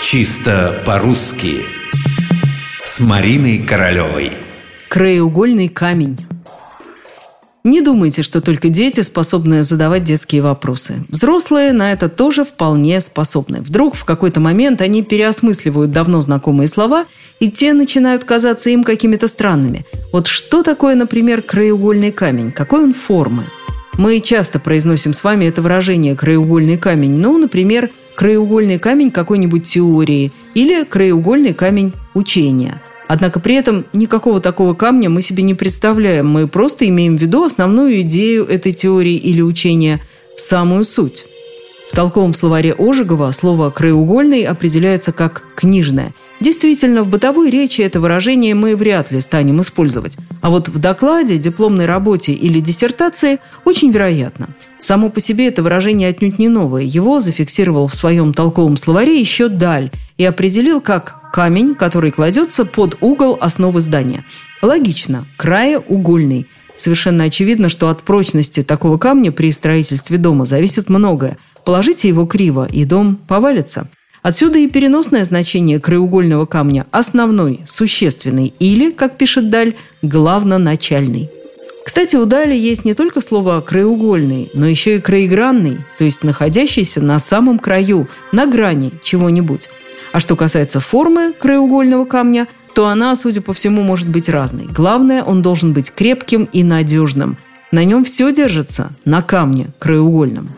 Чисто по-русски С Мариной Королевой Краеугольный камень не думайте, что только дети способны задавать детские вопросы. Взрослые на это тоже вполне способны. Вдруг в какой-то момент они переосмысливают давно знакомые слова, и те начинают казаться им какими-то странными. Вот что такое, например, краеугольный камень? Какой он формы? Мы часто произносим с вами это выражение «краеугольный камень». Ну, например, краеугольный камень какой-нибудь теории или краеугольный камень учения. Однако при этом никакого такого камня мы себе не представляем. Мы просто имеем в виду основную идею этой теории или учения, самую суть. Толковом словаре Ожегова слово «краеугольный» определяется как «книжное». Действительно, в бытовой речи это выражение мы вряд ли станем использовать. А вот в докладе, дипломной работе или диссертации очень вероятно. Само по себе это выражение отнюдь не новое. Его зафиксировал в своем толковом словаре еще Даль и определил как камень, который кладется под угол основы здания. Логично. Краеугольный – Совершенно очевидно, что от прочности такого камня при строительстве дома зависит многое. Положите его криво, и дом повалится. Отсюда и переносное значение краеугольного камня – основной, существенный или, как пишет Даль, главноначальный. Кстати, у Дали есть не только слово «краеугольный», но еще и «краегранный», то есть находящийся на самом краю, на грани чего-нибудь. А что касается формы краеугольного камня, то она, судя по всему, может быть разной. Главное, он должен быть крепким и надежным. На нем все держится, на камне краеугольном.